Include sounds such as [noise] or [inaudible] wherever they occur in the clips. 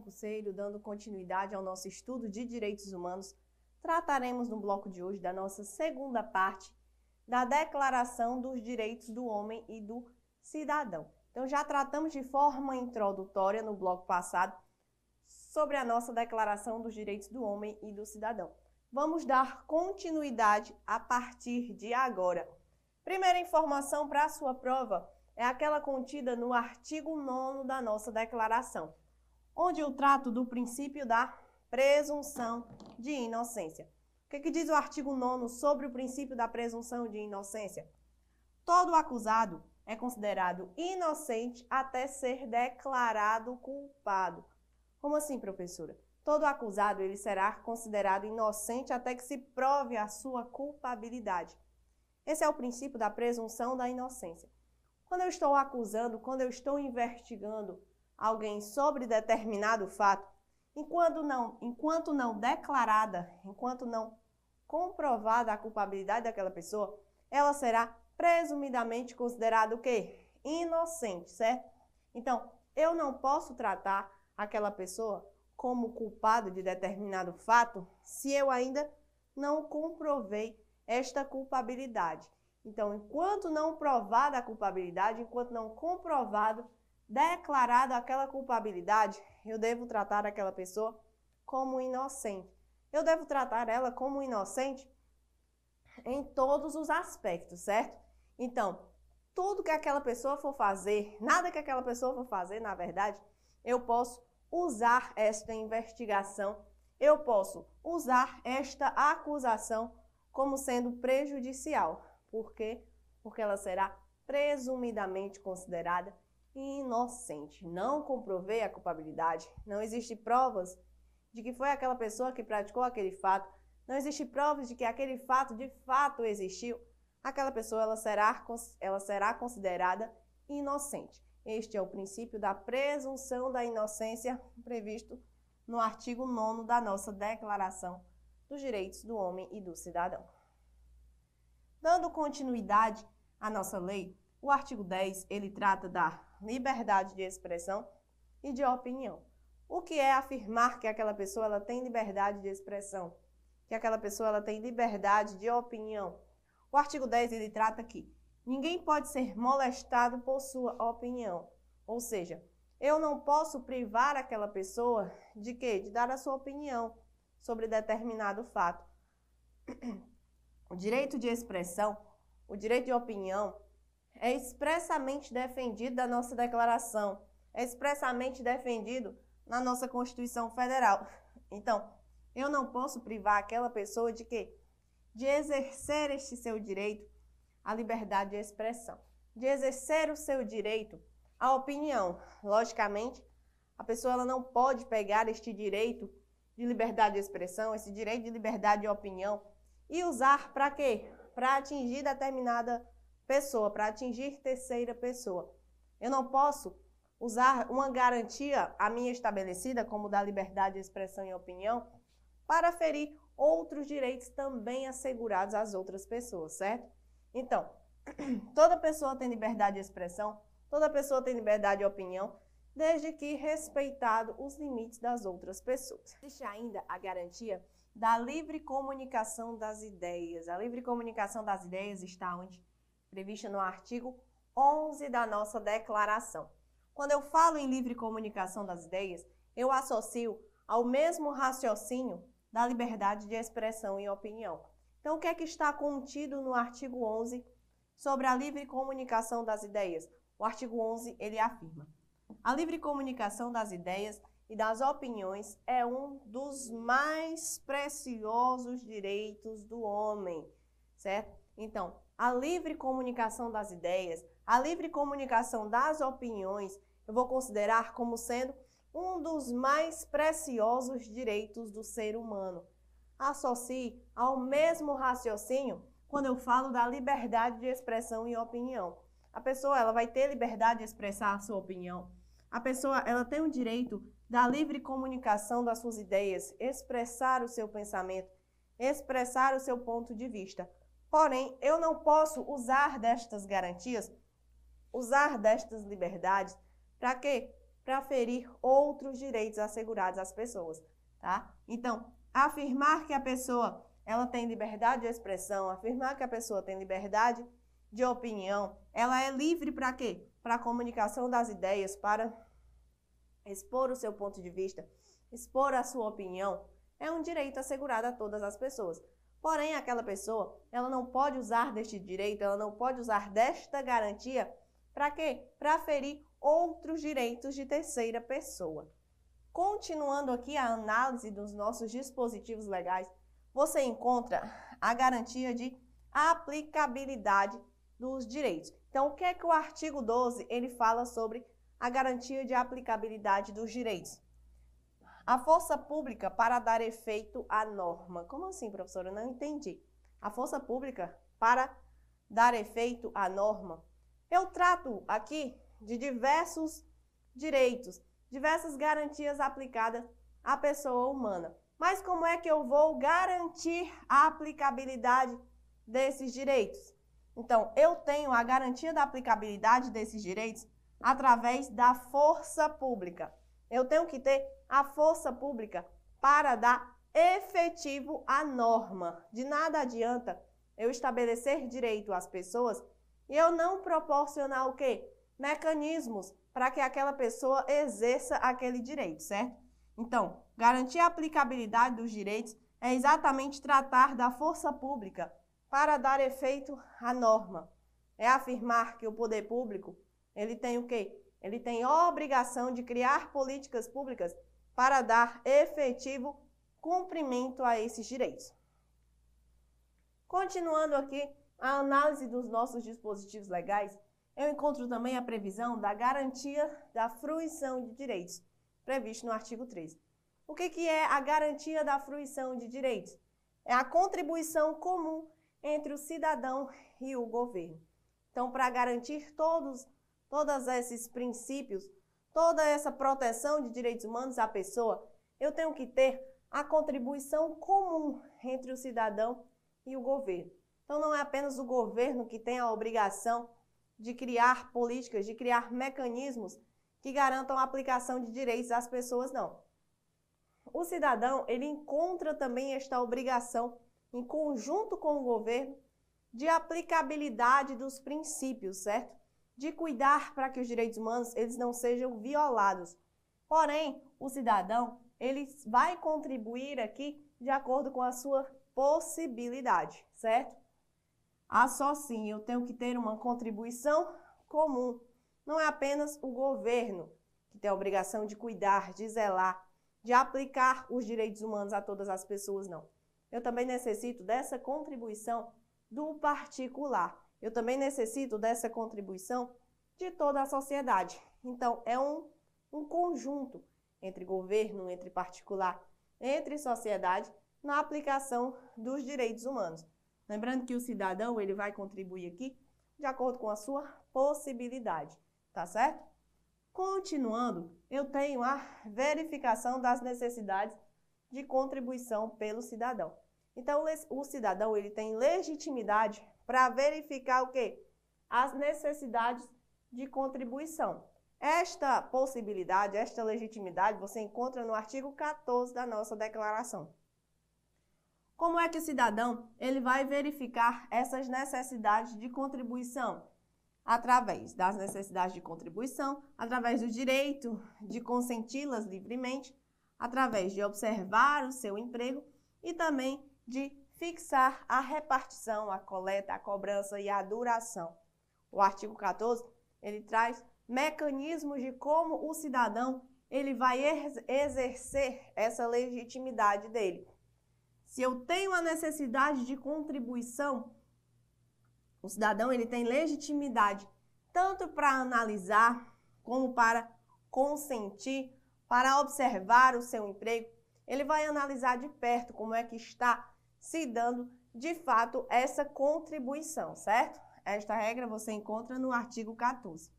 concurseiro, dando continuidade ao nosso estudo de direitos humanos, trataremos no bloco de hoje da nossa segunda parte da Declaração dos Direitos do Homem e do Cidadão. Então, já tratamos de forma introdutória no bloco passado sobre a nossa Declaração dos Direitos do Homem e do Cidadão. Vamos dar continuidade a partir de agora. Primeira informação para a sua prova é aquela contida no artigo 9 da nossa declaração, onde eu trato do princípio da presunção de inocência. O que, que diz o artigo 9 sobre o princípio da presunção de inocência? Todo acusado é considerado inocente até ser declarado culpado. Como assim, professora? Todo acusado ele será considerado inocente até que se prove a sua culpabilidade. Esse é o princípio da presunção da inocência. Quando eu estou acusando, quando eu estou investigando alguém sobre determinado fato, enquanto não, enquanto não declarada, enquanto não comprovada a culpabilidade daquela pessoa, ela será presumidamente considerada o quê? Inocente, certo? Então, eu não posso tratar aquela pessoa como culpado de determinado fato se eu ainda não comprovei esta culpabilidade. Então, enquanto não provada a culpabilidade, enquanto não comprovado, declarado aquela culpabilidade, eu devo tratar aquela pessoa como inocente. Eu devo tratar ela como inocente em todos os aspectos, certo? Então, tudo que aquela pessoa for fazer, nada que aquela pessoa for fazer, na verdade, eu posso usar esta investigação, eu posso usar esta acusação como sendo prejudicial. Por quê? Porque ela será presumidamente considerada inocente. Não comprovei a culpabilidade, não existe provas de que foi aquela pessoa que praticou aquele fato, não existe provas de que aquele fato de fato existiu. Aquela pessoa ela será, ela será considerada inocente. Este é o princípio da presunção da inocência previsto no artigo 9 da nossa Declaração dos Direitos do Homem e do Cidadão. Dando continuidade à nossa lei, o artigo 10, ele trata da liberdade de expressão e de opinião. O que é afirmar que aquela pessoa ela tem liberdade de expressão? Que aquela pessoa ela tem liberdade de opinião? O artigo 10 ele trata que ninguém pode ser molestado por sua opinião. Ou seja, eu não posso privar aquela pessoa de quê? De dar a sua opinião sobre determinado fato. [clears throat] O direito de expressão, o direito de opinião, é expressamente defendido da nossa declaração, é expressamente defendido na nossa Constituição Federal. [laughs] Então, eu não posso privar aquela pessoa de quê? De exercer este seu direito à liberdade de expressão, de exercer o seu direito à opinião. Logicamente, a pessoa ela não pode pegar este direito de liberdade de expressão, esse direito de liberdade de opinião e usar para quê? Para atingir determinada pessoa, para atingir terceira pessoa. Eu não posso usar uma garantia a minha estabelecida, como da liberdade de expressão e opinião, para ferir outros direitos também assegurados às outras pessoas, certo? Então, [clears throat] toda pessoa tem liberdade de expressão, toda pessoa tem liberdade de opinião, desde que respeitado os limites das outras pessoas. Existe ainda a garantia da livre comunicação das ideias. A livre comunicação das ideias está onde? Prevista no artigo 11 da nossa declaração. Quando eu falo em livre comunicação das ideias, eu associo ao mesmo raciocínio da liberdade de expressão e opinião. Então, o que é que está contido no artigo 11 sobre a livre comunicação das ideias? O artigo 11, ele afirma: a livre comunicação das ideias e das opiniões é um dos mais preciosos direitos do homem, certo? Então, a livre comunicação das ideias, a livre comunicação das opiniões, eu vou considerar como sendo um dos mais preciosos direitos do ser humano. Associe ao mesmo raciocínio quando eu falo da liberdade de expressão e opinião. A pessoa ela vai ter liberdade de expressar a sua opinião. A pessoa ela tem o direito da livre comunicação das suas ideias, expressar o seu pensamento, expressar o seu ponto de vista. Porém, eu não posso usar destas garantias, usar destas liberdades, para quê? para ferir outros direitos assegurados às pessoas, tá? Então, afirmar que a pessoa ela tem liberdade de expressão, afirmar que a pessoa tem liberdade de opinião, ela é livre para quê? Para a comunicação das ideias, para expor o seu ponto de vista, expor a sua opinião, é um direito assegurado a todas as pessoas. Porém, aquela pessoa, ela não pode usar deste direito, ela não pode usar desta garantia para quê? Para ferir outros direitos de terceira pessoa. Continuando aqui a análise dos nossos dispositivos legais, você encontra a garantia de aplicabilidade dos direitos. Então, o que é que o artigo 12 ele fala sobre a garantia de aplicabilidade dos direitos? A força pública para dar efeito à norma. Como assim, professora? Não entendi. A força pública para dar efeito à norma. Eu trato aqui de diversos direitos, diversas garantias aplicadas à pessoa humana. Mas como é que eu vou garantir a aplicabilidade desses direitos? Então, eu tenho a garantia da aplicabilidade desses direitos através da força pública. Eu tenho que ter a força pública para dar efetivo à norma. De nada adianta eu estabelecer direito às pessoas e eu não proporcionar o quê? Mecanismos para que aquela pessoa exerça aquele direito, certo? Então, garantir a aplicabilidade dos direitos é exatamente tratar da força pública para dar efeito à norma. É afirmar que o poder público, ele tem o quê? Ele tem a obrigação de criar políticas públicas para dar efetivo cumprimento a esses direitos. Continuando aqui a análise dos nossos dispositivos legais, eu encontro também a previsão da garantia da fruição de direitos, previsto no artigo 13. O que, que é a garantia da fruição de direitos? É a contribuição comum entre o cidadão e o governo. Então, para garantir todos, todos esses princípios, toda essa proteção de direitos humanos à pessoa, eu tenho que ter a contribuição comum entre o cidadão e o governo. Então, não é apenas o governo que tem a obrigação de criar políticas, de criar mecanismos que garantam a aplicação de direitos às pessoas, não. O cidadão, ele encontra também esta obrigação em conjunto com o governo, de aplicabilidade dos princípios, certo? De cuidar para que os direitos humanos eles não sejam violados. Porém, o cidadão ele vai contribuir aqui de acordo com a sua possibilidade, certo? Ah, só sim, eu tenho que ter uma contribuição comum. Não é apenas o governo que tem a obrigação de cuidar, de zelar, de aplicar os direitos humanos a todas as pessoas, não eu também necessito dessa contribuição do particular. Eu também necessito dessa contribuição de toda a sociedade. Então, é um, um conjunto entre governo, entre particular, entre sociedade, na aplicação dos direitos humanos. Lembrando que o cidadão ele vai contribuir aqui de acordo com a sua possibilidade, tá certo? Continuando, eu tenho a verificação das necessidades de contribuição pelo cidadão. Então, o cidadão ele tem legitimidade para verificar o quê? As necessidades de contribuição. Esta possibilidade, esta legitimidade, você encontra no artigo 14 da nossa declaração. Como é que o cidadão ele vai verificar essas necessidades de contribuição? Através das necessidades de contribuição, através do direito de consenti-las livremente, através de observar o seu emprego e também de fixar a repartição, a coleta, a cobrança e a duração. O artigo 14, ele traz mecanismos de como o cidadão ele vai exercer essa legitimidade dele. Se eu tenho a necessidade de contribuição, o cidadão ele tem legitimidade tanto para analisar como para consentir para observar o seu emprego, ele vai analisar de perto como é que está se dando de fato essa contribuição, certo? Esta regra você encontra no artigo 14.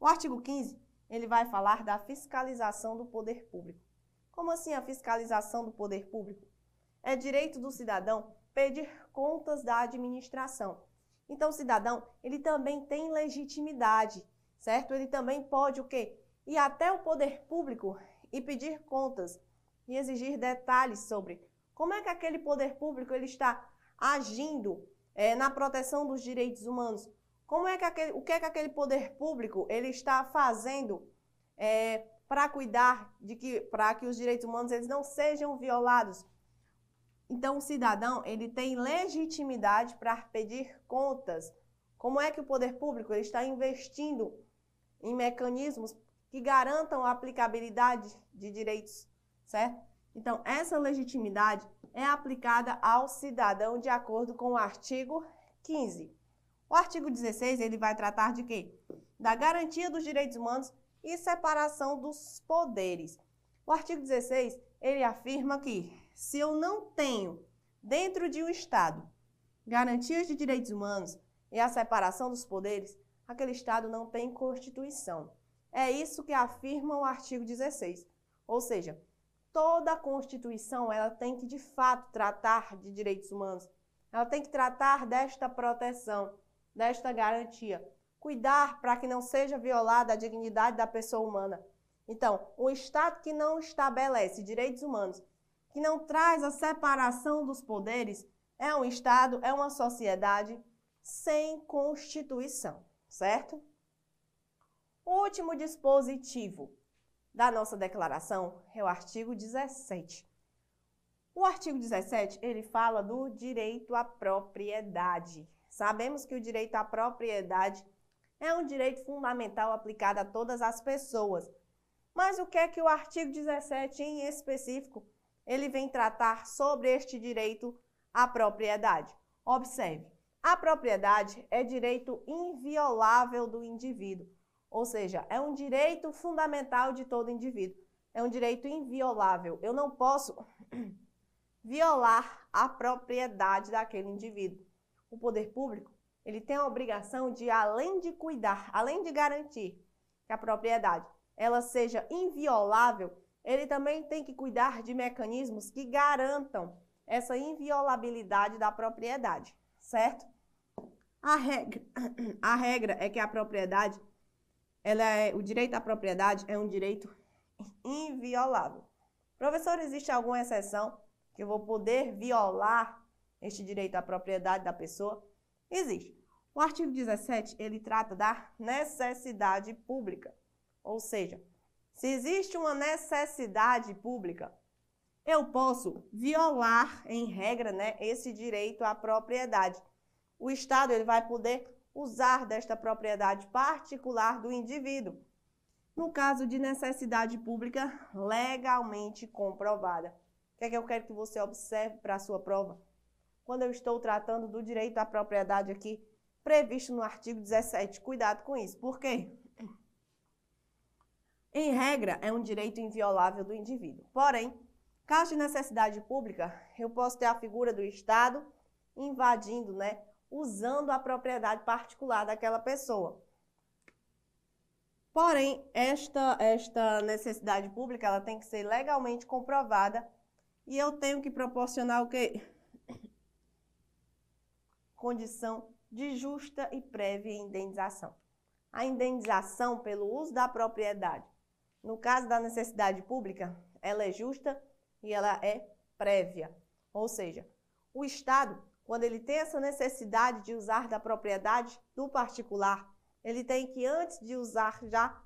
O artigo 15, ele vai falar da fiscalização do poder público. Como assim a fiscalização do poder público? É direito do cidadão pedir contas da administração. Então, o cidadão, ele também tem legitimidade, certo? Ele também pode o quê? ir até o poder público e pedir contas e exigir detalhes sobre como é que aquele poder público ele está agindo é, na proteção dos direitos humanos, como é que aquele, o que é que aquele poder público ele está fazendo é, para cuidar de que para que os direitos humanos eles não sejam violados. Então o cidadão ele tem legitimidade para pedir contas. Como é que o poder público ele está investindo em mecanismos que garantam a aplicabilidade de direitos, certo? Então, essa legitimidade é aplicada ao cidadão de acordo com o artigo 15. O artigo 16, ele vai tratar de quê? Da garantia dos direitos humanos e separação dos poderes. O artigo 16, ele afirma que se eu não tenho dentro de um Estado garantias de direitos humanos e a separação dos poderes, aquele Estado não tem Constituição. É isso que afirma o artigo 16. Ou seja, toda a Constituição ela tem que de fato tratar de direitos humanos. Ela tem que tratar desta proteção, desta garantia, cuidar para que não seja violada a dignidade da pessoa humana. Então, um Estado que não estabelece direitos humanos, que não traz a separação dos poderes, é um Estado, é uma sociedade sem Constituição, certo? Último dispositivo da nossa declaração é o artigo 17. O artigo 17, ele fala do direito à propriedade. Sabemos que o direito à propriedade é um direito fundamental aplicado a todas as pessoas. Mas o que é que o artigo 17 em específico, ele vem tratar sobre este direito à propriedade? Observe, a propriedade é direito inviolável do indivíduo. Ou seja, é um direito fundamental de todo indivíduo. É um direito inviolável. Eu não posso [clears throat] violar a propriedade daquele indivíduo. O poder público, ele tem a obrigação de, além de cuidar, além de garantir que a propriedade ela seja inviolável, ele também tem que cuidar de mecanismos que garantam essa inviolabilidade da propriedade, certo? A regra, [clears throat] a regra é que a propriedade ela é, o direito à propriedade é um direito inviolável. Professor, existe alguma exceção que eu vou poder violar este direito à propriedade da pessoa? Existe. O artigo 17, ele trata da necessidade pública. Ou seja, se existe uma necessidade pública, eu posso violar, em regra, né, esse direito à propriedade. O Estado ele vai poder usar desta propriedade particular do indivíduo, no caso de necessidade pública legalmente comprovada. O que é que eu quero que você observe para a sua prova? Quando eu estou tratando do direito à propriedade aqui, previsto no artigo 17, cuidado com isso. Por quê? Em regra, é um direito inviolável do indivíduo. Porém, caso de necessidade pública, eu posso ter a figura do Estado invadindo, né, usando a propriedade particular daquela pessoa. Porém, esta, esta necessidade pública ela tem que ser legalmente comprovada e eu tenho que proporcionar o quê? [coughs] Condição de justa e prévia indenização. A indenização pelo uso da propriedade, no caso da necessidade pública, ela é justa e ela é prévia. Ou seja, o Estado quando ele tem essa necessidade de usar da propriedade do particular, ele tem que, antes de usar, já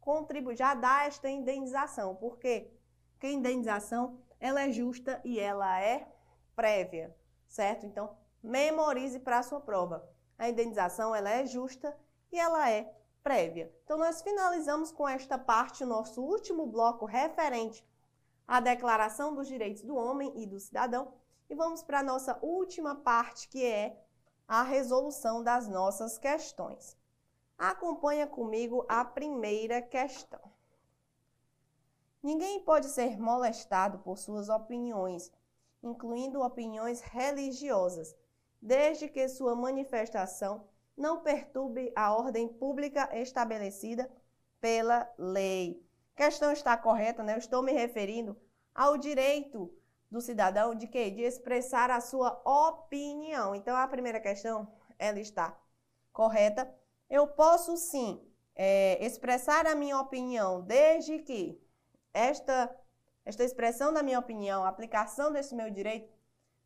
contribuir, já dar esta indenização. Por quê? Porque a indenização ela é justa e ela é prévia, certo? Então, memorize para a sua prova. A indenização ela é justa e ela é prévia. Então, nós finalizamos com esta parte o nosso último bloco referente à Declaração dos Direitos do Homem e do Cidadão. E vamos para a nossa última parte, que é a resolução das nossas questões. Acompanha comigo a primeira questão. Ninguém pode ser molestado por suas opiniões, incluindo opiniões religiosas, desde que sua manifestação não perturbe a ordem pública estabelecida pela lei. A questão está correta, né? Eu estou me referindo ao direito do cidadão de quê? De expressar a sua opinião. Então, a primeira questão, ela está correta. Eu posso sim é, expressar a minha opinião desde que esta, esta expressão da minha opinião, a aplicação desse meu direito,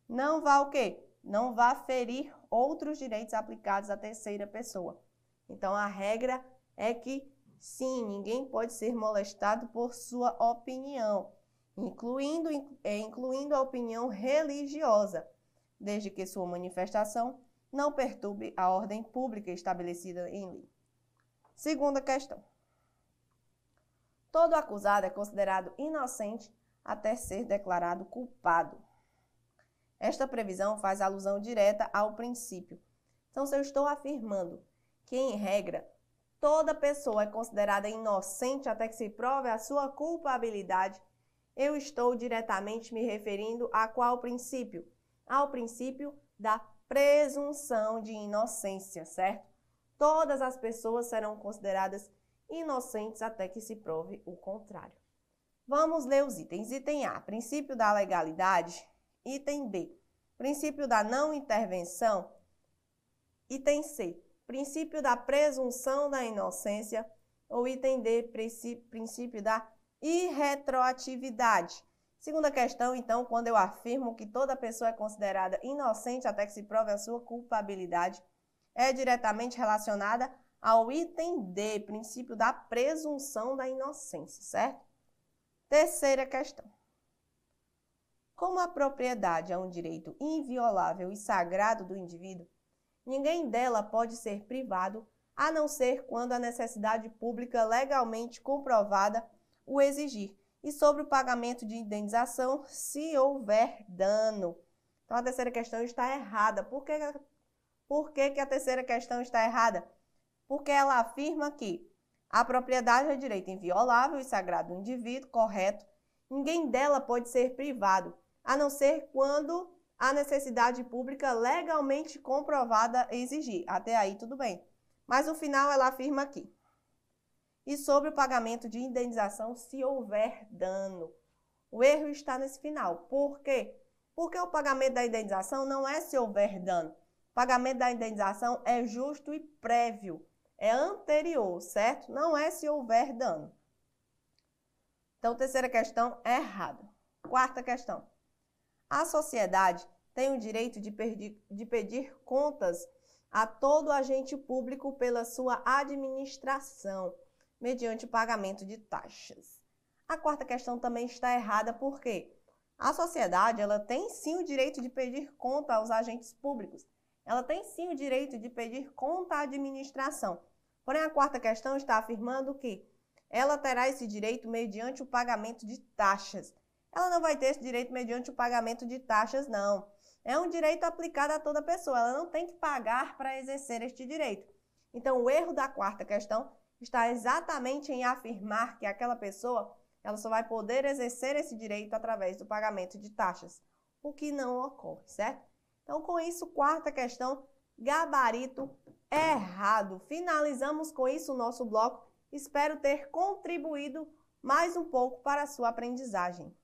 não vá o quê? Não vá ferir outros direitos aplicados à terceira pessoa. Então, a regra é que, sim, ninguém pode ser molestado por sua opinião, incluindo, é, incluindo a opinião religiosa, desde que sua manifestação não perturbe a ordem pública estabelecida em lei. Segunda questão. Todo acusado é considerado inocente até ser declarado culpado. Esta previsão faz alusão direta ao princípio. Então, se eu estou afirmando que, em regra, toda pessoa é considerada inocente até que se prove a sua culpabilidade, eu estou diretamente me referindo a qual princípio? Ao princípio da presunção de inocência, certo? Todas as pessoas serão consideradas inocentes até que se prove o contrário. Vamos ler os itens. Item A, princípio da legalidade. Item B, princípio da não intervenção. Item C, princípio da presunção da inocência. Ou item D, princípio da irretroatividade. Segunda questão, então, quando eu afirmo que toda pessoa é considerada inocente até que se prove a sua culpabilidade, é diretamente relacionada ao item D, princípio da presunção da inocência, certo? Terceira questão. Como a propriedade é um direito inviolável e sagrado do indivíduo, ninguém dela pode ser privado, a não ser quando a necessidade pública legalmente comprovada o exigir, e sobre o pagamento de indenização se houver dano. Então, a terceira questão está errada. Por que, por que, que a terceira questão está errada? porque ela afirma que a propriedade é direito inviolável e sagrado do indivíduo, correto. Ninguém dela pode ser privado, a não ser quando a necessidade pública legalmente comprovada exigir. Até aí tudo bem. Mas no final ela afirma aqui. E sobre o pagamento de indenização se houver dano. O erro está nesse final. Por quê? Porque o pagamento da indenização não é se houver dano. O pagamento da indenização é justo e prévio é anterior, certo? Não é se houver dano. Então, terceira questão é errada. Quarta questão. A sociedade tem o direito de, de pedir contas a todo agente público pela sua administração, mediante pagamento de taxas. A quarta questão também está errada porque a sociedade ela tem sim o direito de pedir conta aos agentes públicos, ela tem sim o direito de pedir conta à administração. Porém, a quarta questão está afirmando que ela terá esse direito mediante o pagamento de taxas. Ela não vai ter esse direito mediante o pagamento de taxas, não. É um direito aplicado a toda pessoa. Ela não tem que pagar para exercer este direito. Então, o erro da quarta questão está exatamente em afirmar que aquela pessoa ela só vai poder exercer esse direito através do pagamento de taxas, o que não ocorre, certo? Então, com isso, quarta questão, gabarito errado. Finalizamos com isso o nosso bloco. Espero ter contribuído mais um pouco para a sua aprendizagem.